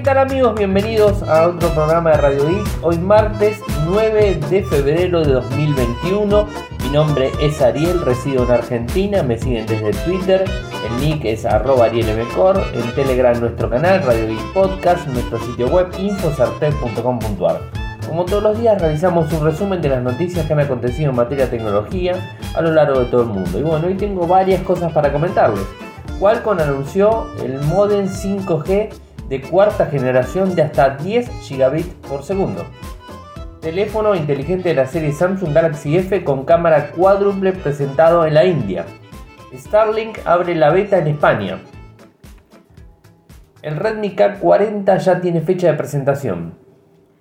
¿Qué tal amigos? Bienvenidos a otro programa de Radio Geek. Hoy martes 9 de febrero de 2021. Mi nombre es Ariel, resido en Argentina, me siguen desde Twitter, el nick es arroba arielmcor, en Telegram nuestro canal Radio Geek Podcast, nuestro sitio web infosartec.com.ar. Como todos los días realizamos un resumen de las noticias que han acontecido en materia de tecnología a lo largo de todo el mundo. Y bueno, hoy tengo varias cosas para comentarles. Qualcomm anunció el modem 5G de cuarta generación de hasta 10 gigabits por segundo. Teléfono inteligente de la serie Samsung Galaxy F con cámara cuádruple presentado en la India. Starlink abre la beta en España. El Redmi K40 ya tiene fecha de presentación.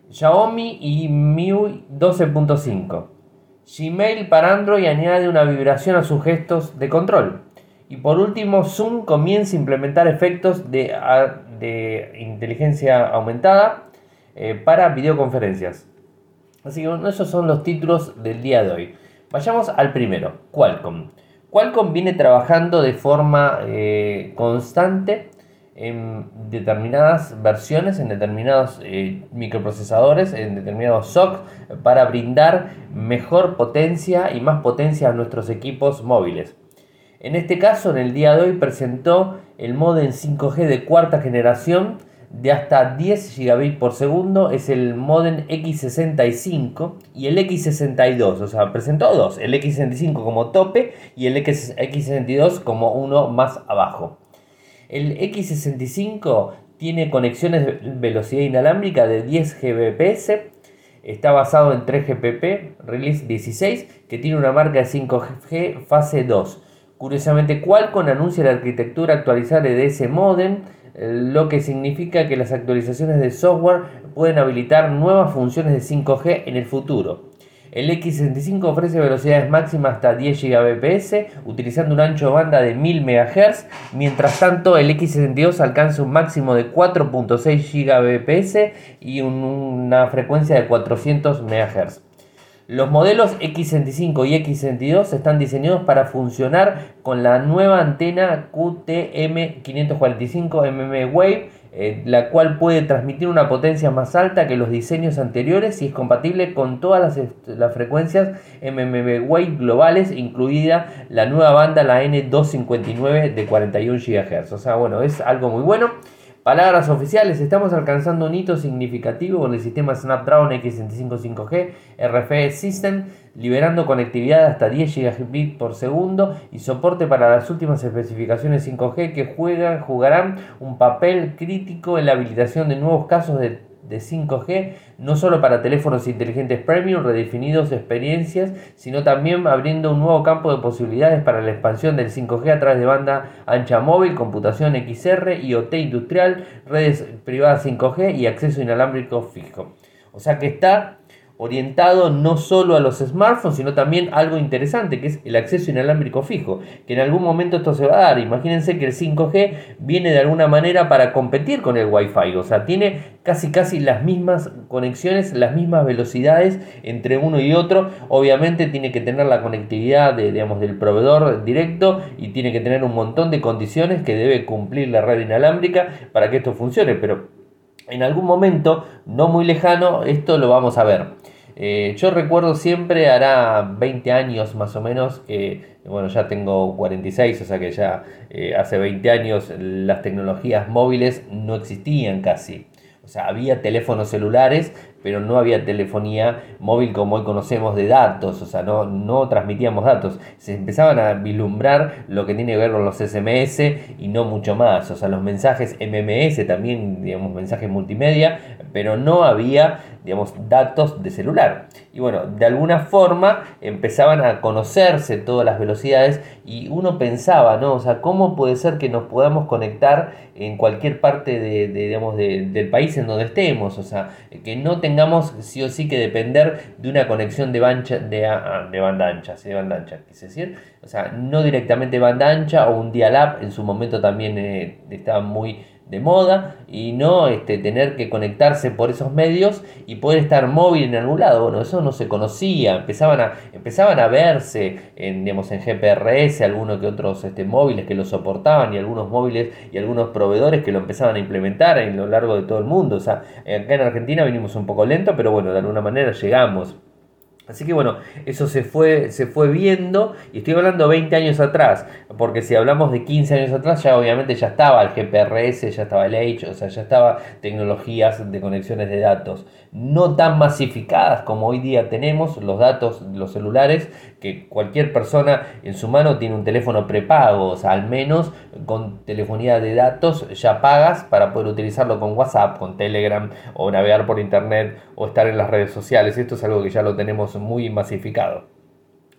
Xiaomi y MIUI 12.5. Gmail para Android añade una vibración a sus gestos de control. Y por último, Zoom comienza a implementar efectos de, de inteligencia aumentada eh, para videoconferencias. Así que esos son los títulos del día de hoy. Vayamos al primero, Qualcomm. Qualcomm viene trabajando de forma eh, constante en determinadas versiones, en determinados eh, microprocesadores, en determinados SOC, para brindar mejor potencia y más potencia a nuestros equipos móviles. En este caso, en el día de hoy presentó el modem 5G de cuarta generación de hasta 10 gigabits por segundo. Es el modem X65 y el X62. O sea, presentó dos. El X65 como tope y el X62 como uno más abajo. El X65 tiene conexiones de velocidad inalámbrica de 10 Gbps. Está basado en 3 GPP, Release 16, que tiene una marca de 5G fase 2 Curiosamente, Qualcomm anuncia la arquitectura actualizada de ese modem, lo que significa que las actualizaciones de software pueden habilitar nuevas funciones de 5G en el futuro. El X65 ofrece velocidades máximas hasta 10 Gbps utilizando un ancho de banda de 1000 MHz, mientras tanto el X62 alcanza un máximo de 4.6 Gbps y una frecuencia de 400 MHz. Los modelos X65 y X62 están diseñados para funcionar con la nueva antena QTM545 mm Wave, eh, la cual puede transmitir una potencia más alta que los diseños anteriores y es compatible con todas las, frecuencias mm Wave globales, incluida la nueva banda, la N259 de 41 GHz. O sea, bueno, es algo muy bueno. Palabras oficiales, estamos alcanzando un hito significativo con el sistema Snapdragon X65 5G RFE System, liberando conectividad hasta 10 Gbps por segundo y soporte para las últimas especificaciones 5G que juegan, jugarán un papel crítico en la habilitación de nuevos casos de de 5G, no solo para teléfonos inteligentes premium, redefinidos experiencias, sino también abriendo un nuevo campo de posibilidades para la expansión del 5G a través de banda ancha móvil, computación XR, IoT industrial, redes privadas 5G y acceso inalámbrico fijo. O sea que está orientado no solo a los smartphones, sino también algo interesante, que es el acceso inalámbrico fijo, que en algún momento esto se va a dar. Imagínense que el 5G viene de alguna manera para competir con el Wi-Fi, o sea, tiene casi casi las mismas conexiones, las mismas velocidades entre uno y otro. Obviamente tiene que tener la conectividad de, digamos, del proveedor directo y tiene que tener un montón de condiciones que debe cumplir la red inalámbrica para que esto funcione, pero en algún momento, no muy lejano, esto lo vamos a ver. Eh, yo recuerdo siempre, hará 20 años más o menos, que bueno, ya tengo 46, o sea que ya eh, hace 20 años las tecnologías móviles no existían casi. O sea, había teléfonos celulares, pero no había telefonía móvil como hoy conocemos de datos, o sea, no, no transmitíamos datos. Se empezaban a vislumbrar lo que tiene que ver con los SMS y no mucho más, o sea, los mensajes MMS también, digamos, mensajes multimedia, pero no había, digamos, datos de celular. Y bueno, de alguna forma empezaban a conocerse todas las velocidades y uno pensaba, ¿no? O sea, ¿cómo puede ser que nos podamos conectar en cualquier parte de, digamos, del país en donde estemos? O sea, que no tengamos sí o sí que depender de una conexión de, bancha, de, de banda ancha, de banda ancha, quise decir. O sea, no directamente banda ancha o un dial-up, en su momento también eh, estaba muy de moda y no este, tener que conectarse por esos medios y poder estar móvil en algún lado. Bueno, eso no se conocía, empezaban a, empezaban a verse en, digamos, en GPRS algunos que otros este, móviles que lo soportaban y algunos móviles y algunos proveedores que lo empezaban a implementar a lo largo de todo el mundo. O sea, acá en Argentina vinimos un poco lento, pero bueno, de alguna manera llegamos. Así que bueno, eso se fue, se fue viendo y estoy hablando 20 años atrás, porque si hablamos de 15 años atrás ya obviamente ya estaba el GPRS, ya estaba el H, o sea, ya estaba tecnologías de conexiones de datos, no tan masificadas como hoy día tenemos los datos, los celulares, que cualquier persona en su mano tiene un teléfono prepago, o sea, al menos con telefonía de datos ya pagas para poder utilizarlo con WhatsApp, con Telegram o navegar por internet o estar en las redes sociales. Esto es algo que ya lo tenemos muy masificado.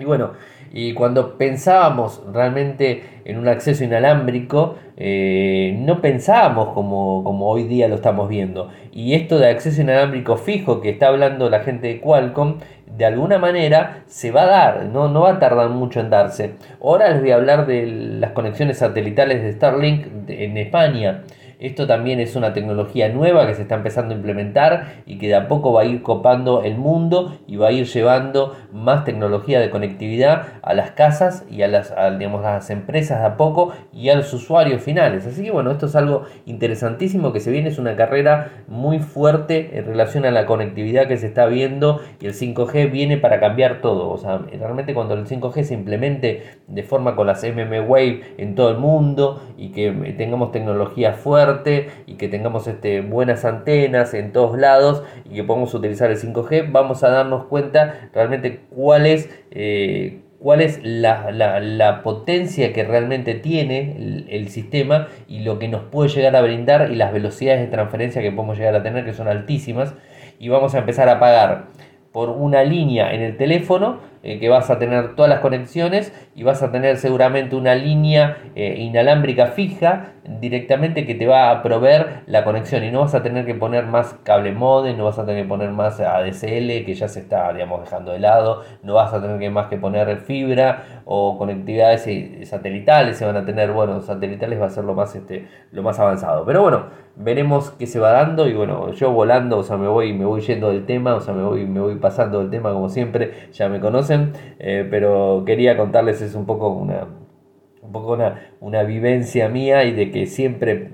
Y bueno, y cuando pensábamos realmente en un acceso inalámbrico, eh, no pensábamos como, como, hoy día lo estamos viendo. Y esto de acceso inalámbrico fijo que está hablando la gente de Qualcomm, de alguna manera se va a dar, no, no va a tardar mucho en darse. Ahora les voy a hablar de las conexiones satelitales de Starlink en España. Esto también es una tecnología nueva que se está empezando a implementar y que de a poco va a ir copando el mundo y va a ir llevando más tecnología de conectividad a las casas y a las, digamos, a las empresas de a poco y a los usuarios finales. Así que bueno, esto es algo interesantísimo que se viene, es una carrera muy fuerte en relación a la conectividad que se está viendo y el 5G viene para cambiar todo. O sea, realmente cuando el 5G se implemente de forma con las MM Wave en todo el mundo y que tengamos tecnología fuerte, y que tengamos este, buenas antenas en todos lados y que podamos utilizar el 5G, vamos a darnos cuenta realmente cuál es, eh, es la, potencia que realmente tiene el, el, sistema y lo que nos puede llegar a brindar y las velocidades de transferencia que podemos llegar a tener, que son altísimas. Y vamos a empezar a pagar por una línea en el teléfono eh, que vas a tener todas las conexiones y vas a tener seguramente una línea eh, inalámbrica fija directamente que te va a proveer la conexión. Y no vas a tener que poner más cable modem, no vas a tener que poner más ADSL que ya se está digamos dejando de lado, no vas a tener que más que poner fibra o conectividades satelitales, se van a tener, bueno, satelitales va a ser lo más este lo más avanzado. Pero bueno, veremos qué se va dando y bueno, yo volando, o sea, me voy me voy yendo del tema, o sea, me voy me voy pasando del tema como siempre, ya me conocen eh, pero quería contarles es un poco una, un poco una, vivencia mía y de que siempre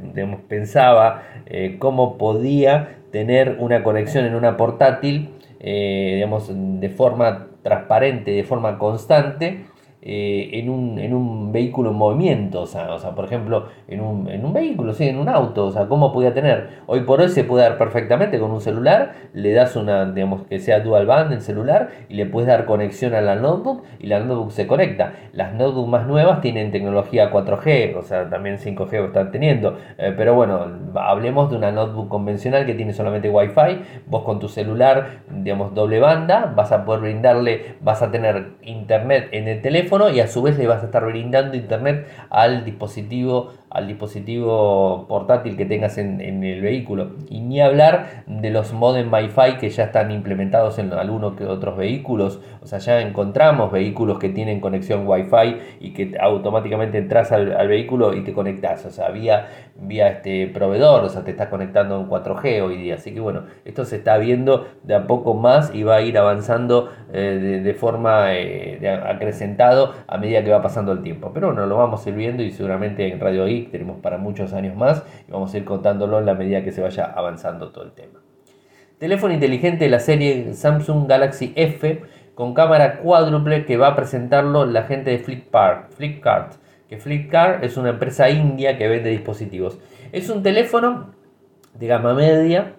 pensaba eh, cómo podía tener una conexión en una portátil eh, digamos, de forma transparente, de forma constante, eh, en, un, en, un, vehículo en movimiento, o sea, o sea por ejemplo, en un, en un, vehículo, sí, en un auto, o sea, ¿cómo podía tener? Hoy por hoy se puede dar perfectamente con un celular, le das una, digamos, que sea dual band en celular y le puedes dar conexión a la notebook y la notebook se conecta. Las notebooks más nuevas tienen tecnología 4G, o sea, también 5G están teniendo, eh, pero bueno, hablemos de una notebook convencional que tiene solamente Wi-Fi, vos con tu celular, digamos, doble banda, vas a poder brindarle, vas a tener internet en el teléfono, y a su vez le vas a estar brindando internet al dispositivo al dispositivo portátil que tengas en, el vehículo. Y ni hablar de los modem Wi-Fi que ya están implementados en algunos que otros vehículos. O sea, ya encontramos vehículos que tienen conexión Wi-Fi y que automáticamente entras al, vehículo y te conectas. O sea, vía, vía este proveedor, o sea, te estás conectando en 4G hoy día. Así que bueno, esto se está viendo de a poco más y va a ir avanzando eh, de, forma eh, acrecentado a medida que va pasando el tiempo. Pero bueno, lo vamos a ir viendo y seguramente en Radio I tenemos para muchos años más y vamos a ir contándolo en la medida que se vaya avanzando todo el tema. Teléfono inteligente de la serie Samsung Galaxy F con cámara cuádruple que va a presentarlo la gente de Flipkart. Flipkart, que Flipkart es una empresa india que vende dispositivos. Es un teléfono de gama media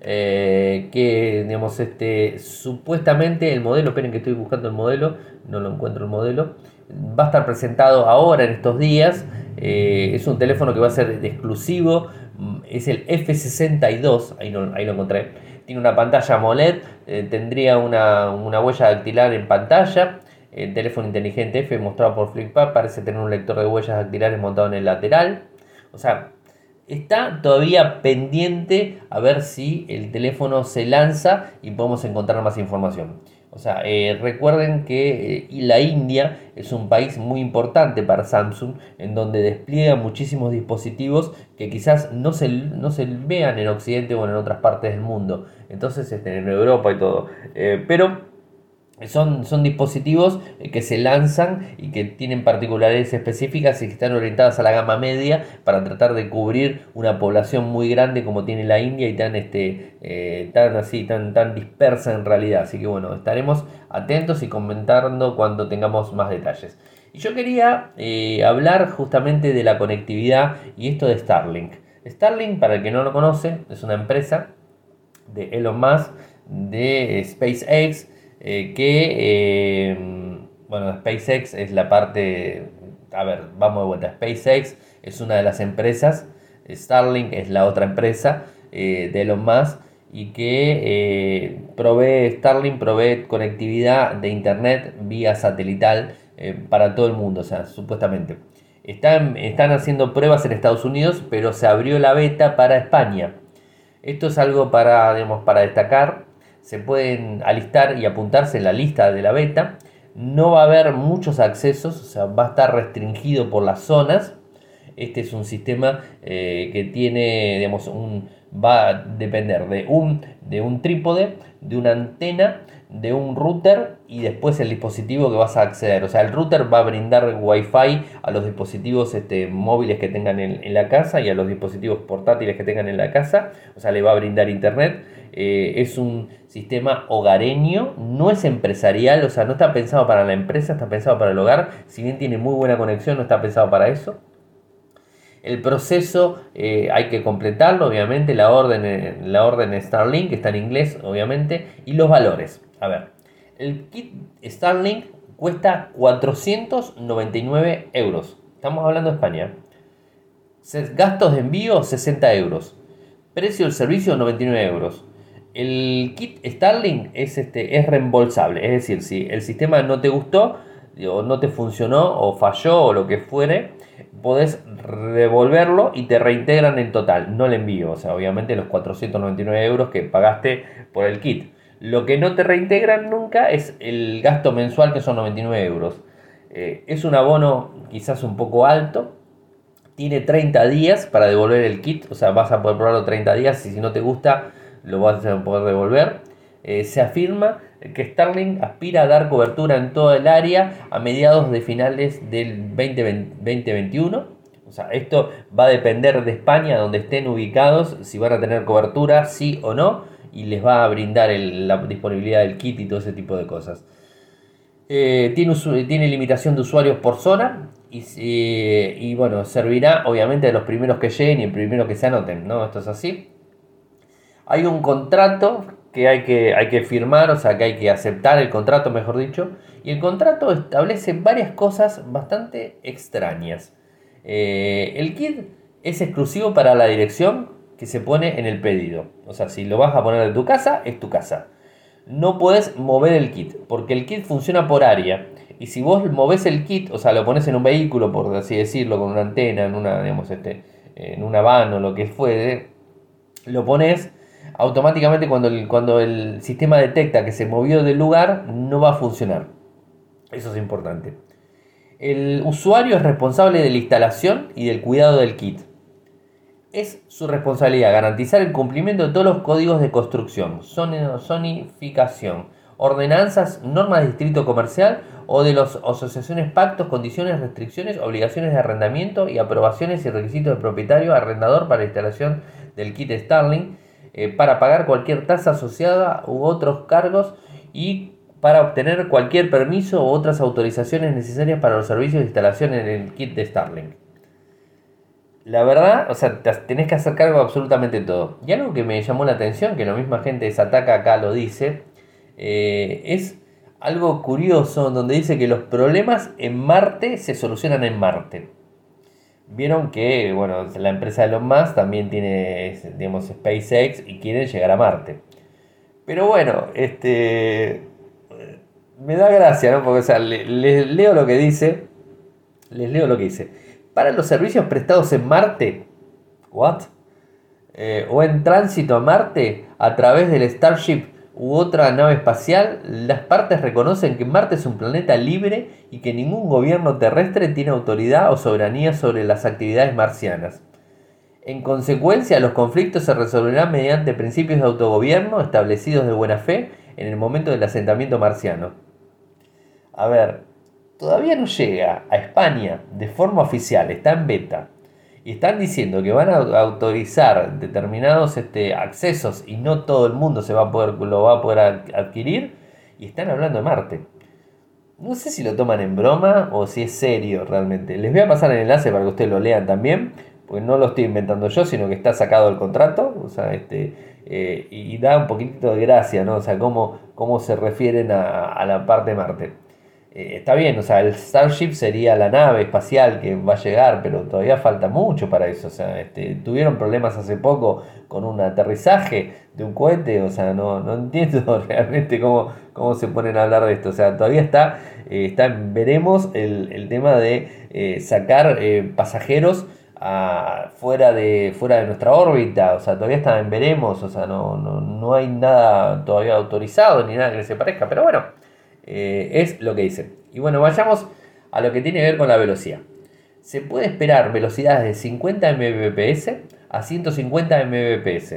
eh, que digamos este supuestamente el modelo esperen que estoy buscando el modelo no lo encuentro el modelo va a estar presentado ahora en estos días eh, es un teléfono que va a ser exclusivo. Mm, es el F62. Ahí, ahí lo encontré. Tiene una pantalla AMOLED. Eh, tendría una, huella dactilar en pantalla. El teléfono inteligente F mostrado por Flipkart parece tener un lector de huellas dactilares montado en el lateral. O sea, está todavía pendiente a ver si el teléfono se lanza y podemos encontrar más información. O sea, eh, recuerden que eh, la India es un país muy importante para Samsung, en donde despliega muchísimos dispositivos que quizás no se, no se vean en Occidente o en otras partes del mundo. Entonces, este, en Europa y todo. Eh, pero son, son, dispositivos que se lanzan y que tienen particularidades específicas y que están orientadas a la gama media para tratar de cubrir una población muy grande como tiene la India y tan, este, eh, tan así, tan, tan dispersa en realidad. Así que bueno, estaremos atentos y comentando cuando tengamos más detalles. Y yo quería eh, hablar justamente de la conectividad y esto de Starlink. Starlink, para el que no lo conoce, es una empresa de Elon Musk, de SpaceX, eh, que, eh, bueno, SpaceX es la parte, a ver, vamos de vuelta, SpaceX es una de las empresas, Starlink es la otra empresa eh, de Elon Musk y que provee, Starlink provee conectividad de internet vía satelital para todo el mundo, o sea, supuestamente. Están, están haciendo pruebas en Estados Unidos, pero se abrió la beta para España. Esto es algo para, digamos, para destacar se pueden alistar y apuntarse en la lista de la beta. No va a haber muchos accesos, o sea, va a estar restringido por las zonas. Este es un sistema eh, que tiene, digamos, un, va a depender de un, de un trípode, de una antena, de un router y después el dispositivo que vas a acceder. O sea, el router va a brindar wifi a los dispositivos este, móviles que tengan en, en, la casa y a los dispositivos portátiles que tengan en la casa. O sea, le va a brindar internet. Eh, es un sistema hogareño, no es empresarial, o sea, no está pensado para la empresa, está pensado para el hogar. Si bien tiene muy buena conexión, no está pensado para eso. El proceso eh, hay que completarlo, obviamente, la orden, eh, la orden Starlink está en inglés, obviamente, y los valores. A ver, el kit Starlink cuesta 499 euros. Estamos hablando de España. Gastos de envío 60 euros. Precio del servicio 99 euros. El kit Starlink es, este, es reembolsable, es decir, si el sistema no te gustó, o no te funcionó, o falló, o lo que fuere, podés devolverlo y te reintegran el total, no el envío, o sea, obviamente los 499 euros que pagaste por el kit. Lo que no te reintegran nunca es el gasto mensual, que son 99 euros. Eh, es un abono quizás un poco alto, tiene 30 días para devolver el kit, o sea, vas a poder probarlo 30 días y si no te gusta lo vas a poder devolver. Eh, se afirma que Starlink aspira a dar cobertura en todo el área a mediados de finales del 2021. O sea, esto va a depender de España, donde estén ubicados, si van a tener cobertura, sí o no, y les va a brindar la disponibilidad del kit y todo ese tipo de cosas. Eh, tiene, tiene, limitación de usuarios por zona y, y, bueno, servirá obviamente a los primeros que lleguen y el primero que se anoten, ¿no? Esto es así hay un contrato que hay que, hay que firmar, o sea, que hay que aceptar el contrato, mejor dicho, y el contrato establece varias cosas bastante extrañas. Eh, el kit es exclusivo para la dirección que se pone en el pedido. O sea, si lo vas a poner en tu casa, es tu casa. No puedes mover el kit, porque el kit funciona por área. Y si vos moves el kit, o sea, lo pones en un vehículo, por así decirlo, con una antena, en una, digamos, este, en una van o lo que fuere, lo pones automáticamente cuando el, cuando el sistema detecta que se movió del lugar, no va a funcionar. Eso es importante. El usuario es responsable de la instalación y del cuidado del kit. Es su responsabilidad garantizar el cumplimiento de todos los códigos de construcción, zonificación, ordenanzas, normas de distrito comercial o de las asociaciones, pactos, condiciones, restricciones, obligaciones de arrendamiento y aprobaciones y requisitos de propietario arrendador para la instalación del kit Starlink eh, para pagar cualquier tasa asociada u otros cargos y para obtener cualquier permiso u otras autorizaciones necesarias para los servicios de instalación en el kit de Starlink. La verdad, o sea, tenés que hacer cargo de absolutamente todo. Y algo que me llamó la atención, que la misma gente de Sataka acá lo dice, eh, es algo curioso donde dice que los problemas en Marte se solucionan en Marte. Vieron que, bueno, la empresa de Elon Musk también tiene, digamos, SpaceX y quieren llegar a Marte. Pero bueno, este. Me da gracia, ¿no? Porque, sea, les leo lo que dice. Les leo lo que dice. Para los servicios prestados en Marte, ¿what? Eh, o en tránsito a Marte a través del Starship u otra nave espacial, las partes reconocen que Marte es un planeta libre y que ningún gobierno terrestre tiene autoridad o soberanía sobre las actividades marcianas. En consecuencia, los conflictos se resolverán mediante principios de autogobierno establecidos de buena fe en el momento del asentamiento marciano. A ver, todavía no llega a España de forma oficial, está en beta. Y están diciendo que van a autorizar determinados este, accesos y no todo el mundo se va a poder, lo va a poder adquirir. Y están hablando de Marte. No sé si lo toman en broma o si es serio realmente. Les voy a pasar el enlace para que ustedes lo lean también. Porque no lo estoy inventando yo, sino que está sacado del contrato. O sea, este, eh, y da un poquito de gracia, ¿no? O sea, cómo, cómo se refieren a, a la parte de Marte. Eh, está bien, o sea, el Starship sería la nave espacial que va a llegar, pero todavía falta mucho para eso. O sea, este, tuvieron problemas hace poco con un aterrizaje de un cohete, o sea, no, no entiendo realmente cómo, cómo se ponen a hablar de esto. O sea, todavía está, eh, está veremos el, tema de eh, sacar pasajeros fuera, de, fuera de nuestra órbita, o sea, todavía está en veremos, o sea, no, no, no hay nada todavía autorizado ni nada que se parezca, pero bueno. Eh, es lo que dice. Y bueno, vayamos a lo que tiene que ver con la velocidad. Se puede esperar velocidades de 50 mbps a 150 mbps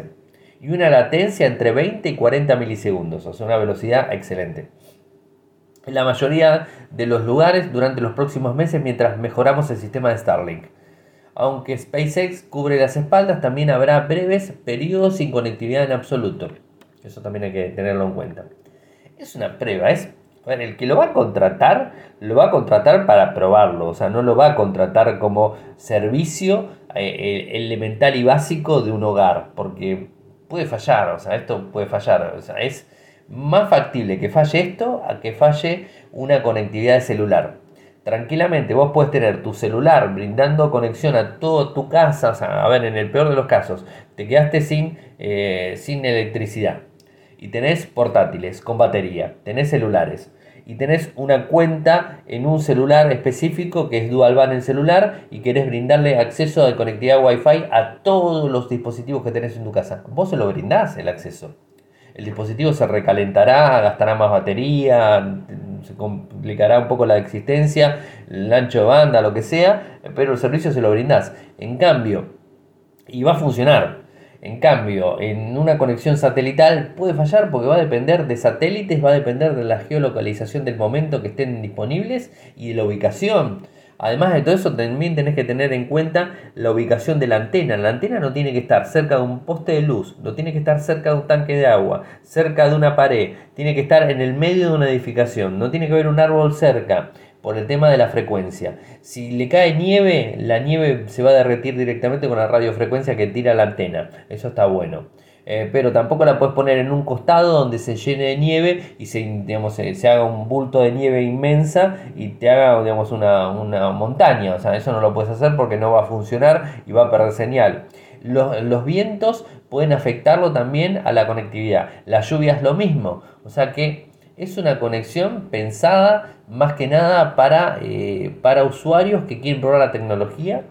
y una latencia entre 20 y 40 milisegundos, o sea, una velocidad excelente. En la mayoría de los lugares durante los próximos meses mientras mejoramos el sistema de Starlink. Aunque SpaceX cubre las espaldas, también habrá breves periodos sin conectividad en absoluto. Eso también hay que tenerlo en cuenta. Es una prueba, es bueno, el que lo va a contratar, lo va a contratar para probarlo, o sea, no lo va a contratar como servicio eh, elemental y básico de un hogar, porque puede fallar, o sea, esto puede fallar, o sea, es más factible que falle esto a que falle una conectividad de celular. Tranquilamente, vos puedes tener tu celular brindando conexión a toda tu casa, o sea, a ver, en el peor de los casos, te quedaste sin, eh, sin electricidad y tenés portátiles con batería, tenés celulares y tenés una cuenta en un celular específico que es dual band en celular y querés brindarle acceso de conectividad Wi-Fi a todos los dispositivos que tenés en tu casa. Vos se lo brindás el acceso. El dispositivo se recalentará, gastará más batería, se complicará un poco la existencia, el ancho de banda, lo que sea, pero el servicio se lo brindás. En cambio, y va a funcionar, en cambio, en una conexión satelital puede fallar porque va a depender de satélites, va a depender de la geolocalización del momento que estén disponibles y de la ubicación. Además de todo eso, también tenés que tener en cuenta la ubicación de la antena. La antena no tiene que estar cerca de un poste de luz, no tiene que estar cerca de un tanque de agua, cerca de una pared, tiene que estar en el medio de una edificación, no tiene que haber un árbol cerca por el tema de la frecuencia. Si le cae nieve, la nieve se va a derretir directamente con la radiofrecuencia que tira la antena. Eso está bueno. Eh, pero tampoco la puedes poner en un costado donde se llene de nieve y se, digamos, se, haga un bulto de nieve inmensa y te haga digamos, una, una, montaña. O sea, eso no lo puedes hacer porque no va a funcionar y va a perder señal. Los, los vientos pueden afectarlo también a la conectividad. La lluvia es lo mismo. O sea que es una conexión pensada más que nada para, eh, para usuarios que quieren probar la tecnología,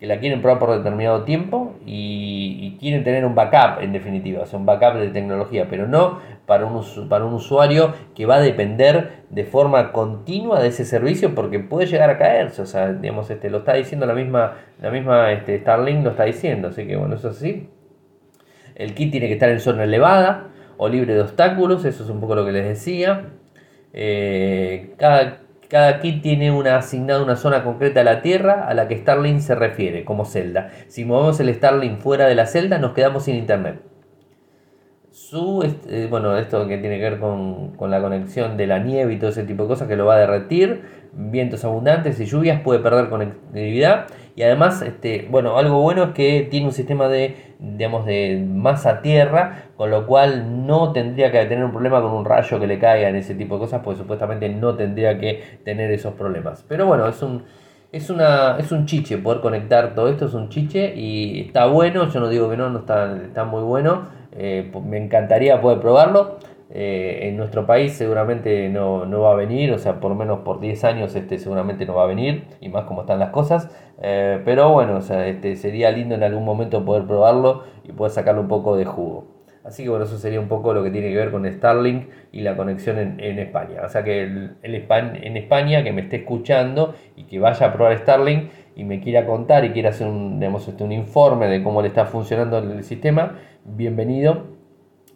que la quieren probar por determinado tiempo y, quieren tener un backup en definitiva, o sea, un backup de tecnología, pero no para un, para un usuario que va a depender de forma continua de ese servicio porque puede llegar a caerse, o sea, digamos, este, lo está diciendo la misma, la misma este, Starlink lo está diciendo, así que bueno, eso es así. El kit tiene que estar en zona elevada, o libre de obstáculos, eso es un poco lo que les decía. Eh, cada, cada, kit tiene una asignada una zona concreta a la Tierra a la que Starlink se refiere, como celda. Si movemos el Starlink fuera de la celda, nos quedamos sin internet. Su, eh, bueno, esto que tiene que ver con, con, la conexión de la nieve y todo ese tipo de cosas que lo va a derretir, vientos abundantes y lluvias, puede perder conectividad y además, este, bueno, algo bueno es que tiene un sistema de, digamos, de masa tierra, con lo cual no tendría que tener un problema con un rayo que le caiga en ese tipo de cosas, porque supuestamente no tendría que tener esos problemas. Pero bueno, es un, es una, es un chiche poder conectar todo esto, es un chiche y está bueno, yo no digo que no, no está, está muy bueno, eh, me encantaría poder probarlo. Eh, en nuestro país seguramente no, va a venir, o sea, por menos por 10 años este seguramente no va a venir, y más como están las cosas. Eh, pero bueno, o sea, este, sería lindo en algún momento poder probarlo y poder sacarle un poco de jugo. Así que bueno, eso sería un poco lo que tiene que ver con Starlink y la conexión en, España. O sea que el, en España que me esté escuchando y que vaya a probar Starlink y me quiera contar y quiera hacer un, este, un informe de cómo le está funcionando el sistema, bienvenido.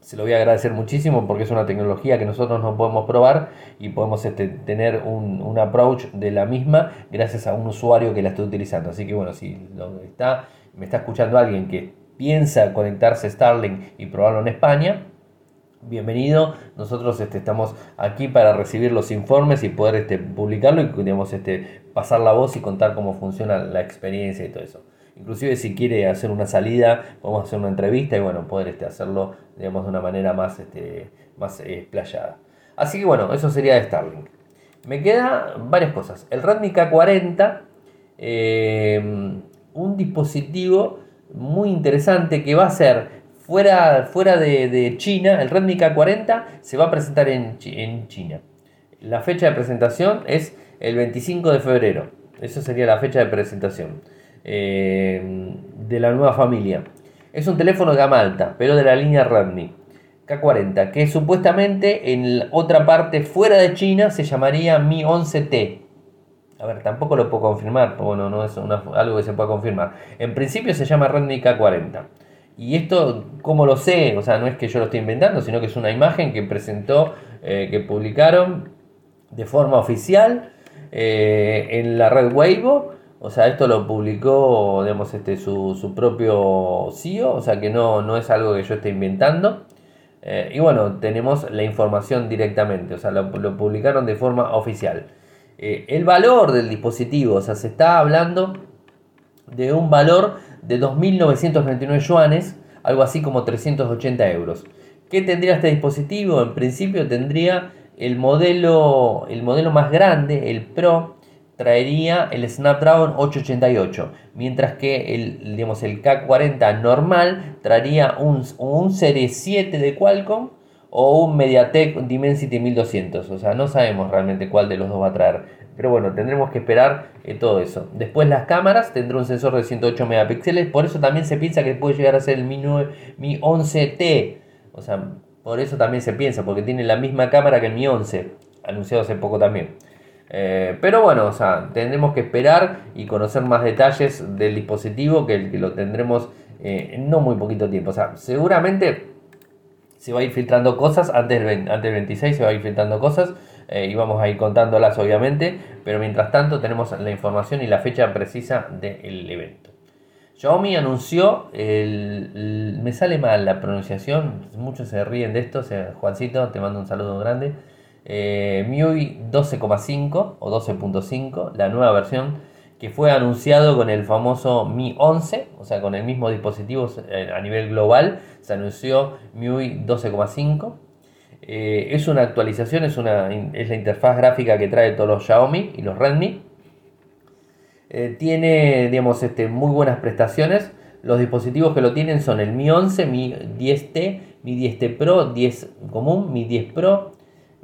Se lo voy a agradecer muchísimo porque es una tecnología que nosotros no podemos probar y podemos este, tener un, approach de la misma gracias a un usuario que la esté utilizando. Así que bueno, si lo está, me está escuchando alguien que piensa conectarse a Starlink y probarlo en España, bienvenido. Nosotros este, estamos aquí para recibir los informes y poder este, publicarlo y digamos, este, pasar la voz y contar cómo funciona la experiencia y todo eso. Inclusive si quiere hacer una salida, podemos hacer una entrevista y bueno, poder este, hacerlo digamos, de una manera más, este, más eh, explayada. Así que bueno, eso sería de Starlink. Me quedan varias cosas. El Redmi K40, eh, un dispositivo muy interesante que va a ser fuera, fuera de, China, el Redmi K40 se va a presentar en, en, China. La fecha de presentación es el 25 de febrero. Esa sería la fecha de presentación eh, de la nueva familia. Es un teléfono de gama alta, pero de la línea Redmi K40, que supuestamente en otra parte fuera de China se llamaría Mi 11T. A ver, tampoco lo puedo confirmar, bueno, no es algo que se pueda confirmar. En principio se llama Redmi K40. Y esto, ¿cómo lo sé? O sea, no es que yo lo esté inventando, sino que es una imagen que presentó, eh, que publicaron de forma oficial eh, en la red Weibo. O sea, esto lo publicó, digamos, este, su, propio CEO, o sea que no, no es algo que yo esté inventando. Eh, y bueno, tenemos la información directamente, o sea, lo publicaron de forma oficial. Eh, el valor del dispositivo, o sea, se está hablando de un valor de 2.929 yuanes, algo así como 380 euros. ¿Qué tendría este dispositivo? En principio tendría el modelo, el modelo más grande, el Pro, traería el Snapdragon 888, mientras que el, digamos, el K40 normal traería un, un Serie 7 de Qualcomm o un MediaTek Dimensity 1200. O sea, no sabemos realmente cuál de los dos va a traer. Pero bueno, tendremos que esperar eh, todo eso. Después las cámaras tendrá un sensor de 108 megapíxeles. Por eso también se piensa que puede llegar a ser el Mi, 11T. O sea, por eso también se piensa, porque tiene la misma cámara que el Mi 11. Anunciado hace poco también. Eh, pero bueno, o sea, tendremos que esperar y conocer más detalles del dispositivo que, que lo tendremos eh, en no muy poquito tiempo. O sea, seguramente se va a ir filtrando cosas, antes del, antes del 26 se va a ir filtrando cosas eh, y vamos a ir contándolas obviamente, pero mientras tanto tenemos la información y la fecha precisa del evento. Xiaomi anunció, el, me sale mal la pronunciación, muchos se ríen de esto, Juancito, te mando un saludo grande. Eh, MIUI 12,5 o 12.5, la nueva versión que fue anunciado con el famoso Mi 11, o sea, con el mismo dispositivo eh, a nivel global, se anunció MIUI 12,5. Eh, es una actualización, es, una, es la interfaz gráfica que trae todos los Xiaomi y los Redmi. Tiene, digamos, este, muy buenas prestaciones. Los dispositivos que lo tienen son el Mi 11, Mi 10T, Mi 10T Pro, 10 común, Mi 10 Pro,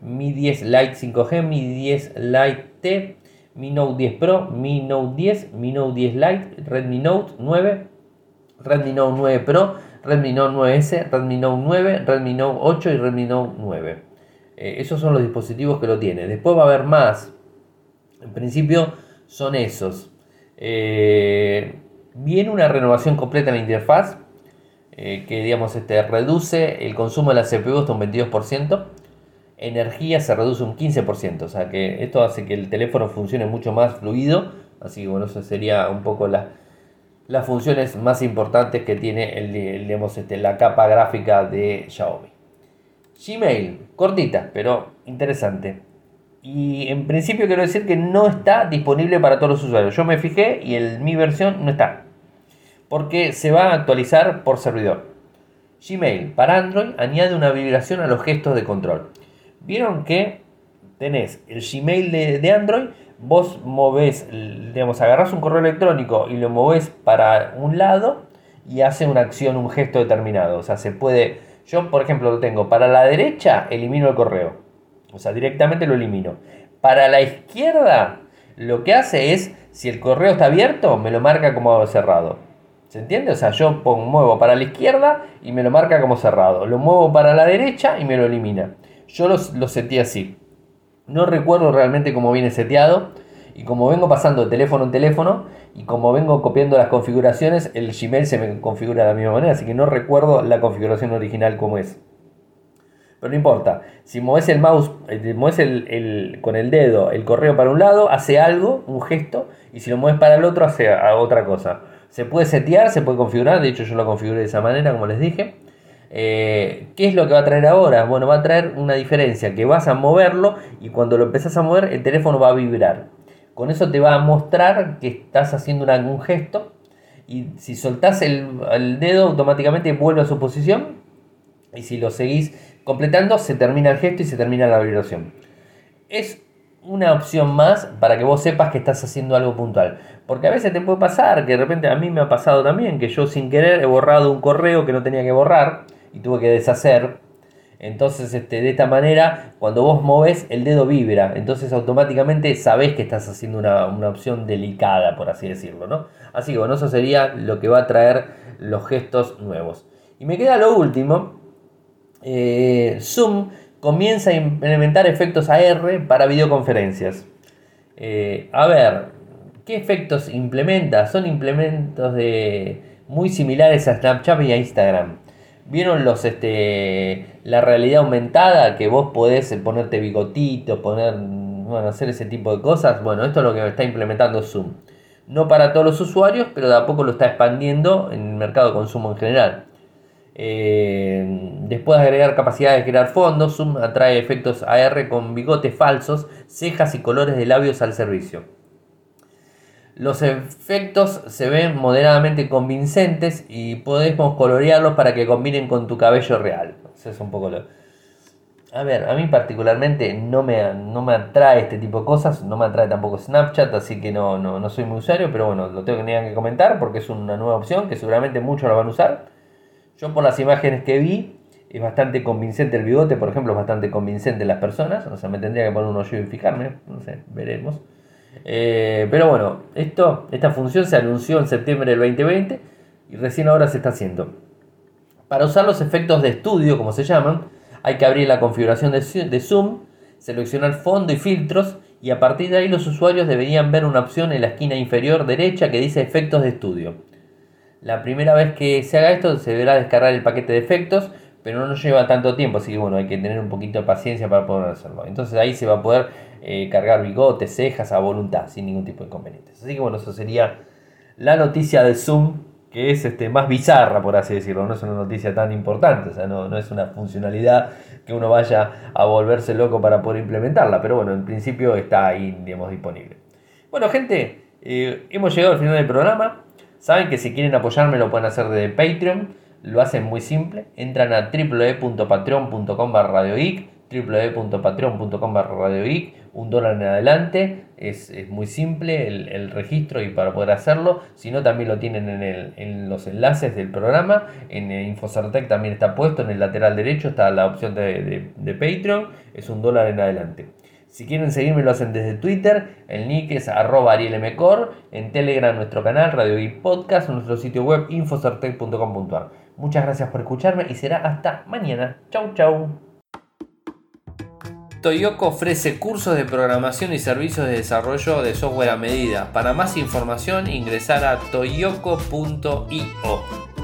Mi 10 Lite 5G, Mi 10 Lite T, Mi Note 10 Pro, Mi Note 10, Mi Note 10 Lite, Redmi Note 9, Redmi Note 9 Pro, Redmi Note 9S, Redmi Note 9, Redmi Note 8 y Redmi Note 9. Eh, esos son los dispositivos que lo tiene. Después va a haber más. En principio son esos. Eh, viene una renovación completa en la interfaz. Eh, que digamos este, reduce el consumo de la CPU hasta un 22% energía se reduce un 15%, o sea que esto hace que el teléfono funcione mucho más fluido, así que bueno, eso sería un poco la, las funciones más importantes que tiene el, este, la capa gráfica de Xiaomi. Gmail, cortita, pero interesante. Y en principio quiero decir que no está disponible para todos los usuarios. Yo me fijé y en mi versión no está. Porque se va a actualizar por servidor. Gmail para Android añade una vibración a los gestos de control. Vieron que tenés el Gmail de, Android, vos movés, digamos, agarrás un correo electrónico y lo movés para un lado y hace una acción, un gesto determinado. O sea, se puede. Yo, por ejemplo, lo tengo para la derecha, elimino el correo. O sea, directamente lo elimino. Para la izquierda, lo que hace es, si el correo está abierto, me lo marca como cerrado. ¿Se entiende? O sea, yo pongo, muevo para la izquierda y me lo marca como cerrado. Lo muevo para la derecha y me lo elimina. Yo lo, lo seteé así. No recuerdo realmente cómo viene seteado. Y como vengo pasando de teléfono en teléfono y como vengo copiando las configuraciones, el Gmail se me configura de la misma manera. Así que no recuerdo la configuración original como es. Pero no importa. Si mueves el mouse, eh, mueves el, con el dedo el correo para un lado, hace algo, un gesto. Y si lo mueves para el otro, hace otra cosa. Se puede setear, se puede configurar. De hecho, yo lo configuré de esa manera, como les dije. Eh, ¿Qué es lo que va a traer ahora? Bueno, va a traer una diferencia, que vas a moverlo y cuando lo empezás a mover el teléfono va a vibrar. Con eso te va a mostrar que estás haciendo algún gesto y si soltás el, dedo automáticamente vuelve a su posición y si lo seguís completando se termina el gesto y se termina la vibración. Es una opción más para que vos sepas que estás haciendo algo puntual. Porque a veces te puede pasar, que de repente a mí me ha pasado también, que yo sin querer he borrado un correo que no tenía que borrar y tuve que deshacer entonces, este, de esta manera, cuando vos moves, el dedo vibra. Entonces, automáticamente sabés que estás haciendo una, opción delicada, por así decirlo. ¿no? Así que, bueno, eso sería lo que va a traer los gestos nuevos. Y me queda lo último. Eh, Zoom comienza a implementar efectos AR para videoconferencias. Eh, a ver, ¿qué efectos implementa? Son implementos de muy similares a Snapchat y a Instagram. ¿Vieron los este la realidad aumentada que vos podés ponerte bigotito, poner bueno, hacer ese tipo de cosas? Bueno, esto es lo que está implementando Zoom. No para todos los usuarios, pero de a poco lo está expandiendo en el mercado de consumo en general. Eh, después de agregar capacidad de crear fondos, Zoom atrae efectos AR con bigotes falsos, cejas y colores de labios al servicio. Los efectos se ven moderadamente convincentes y podemos colorearlos para que combinen con tu cabello real. Eso es un poco lo... A ver, a mí particularmente no me, no me atrae este tipo de cosas, no me atrae tampoco Snapchat, así que no, no, soy muy usuario, pero bueno, lo tengo que, comentar porque es una nueva opción que seguramente muchos lo van a usar. Yo por las imágenes que vi, es bastante convincente el bigote, por ejemplo, es bastante convincente las personas, o sea, me tendría que poner un hoyo y fijarme, no sé, veremos. Eh, pero bueno, esta función se anunció en septiembre del 2020 y recién ahora se está haciendo. Para usar los efectos de estudio, como se llaman, hay que abrir la configuración de, Zoom, seleccionar fondo y filtros y a partir de ahí los usuarios deberían ver una opción en la esquina inferior derecha que dice efectos de estudio. La primera vez que se haga esto se deberá descargar el paquete de efectos, pero no lleva tanto tiempo, así que bueno, hay que tener un poquito de paciencia para poder hacerlo. Entonces ahí se va a poder eh, cargar bigotes, cejas a voluntad, sin ningún tipo de inconvenientes. Así que bueno, eso sería la noticia de Zoom, que es este, más bizarra, por así decirlo. No es una noticia tan importante, o sea, no, es una funcionalidad que uno vaya a volverse loco para poder implementarla, pero bueno, en principio está ahí, digamos, disponible. Bueno, gente, eh, hemos llegado al final del programa. Saben que si quieren apoyarme lo pueden hacer desde Patreon. Lo hacen muy simple. Entran a www.patreon.com radiogeek www.patreon.com radiogeek un dólar en adelante. Es, muy simple el, registro y para poder hacerlo. Si no, también lo tienen en, los enlaces del programa. En Infocertec también está puesto. En el lateral derecho está la opción de, Patreon. Es un dólar en adelante. Si quieren seguirme lo hacen desde Twitter, el nick es arroba arielmcor, en Telegram nuestro canal Radio y Podcast, nuestro sitio web infocertec.com.ar. Muchas gracias por escucharme y será hasta mañana. Chau chau. Toyoko ofrece cursos de programación y servicios de desarrollo de software a medida. Para más información ingresar a toyoko.io.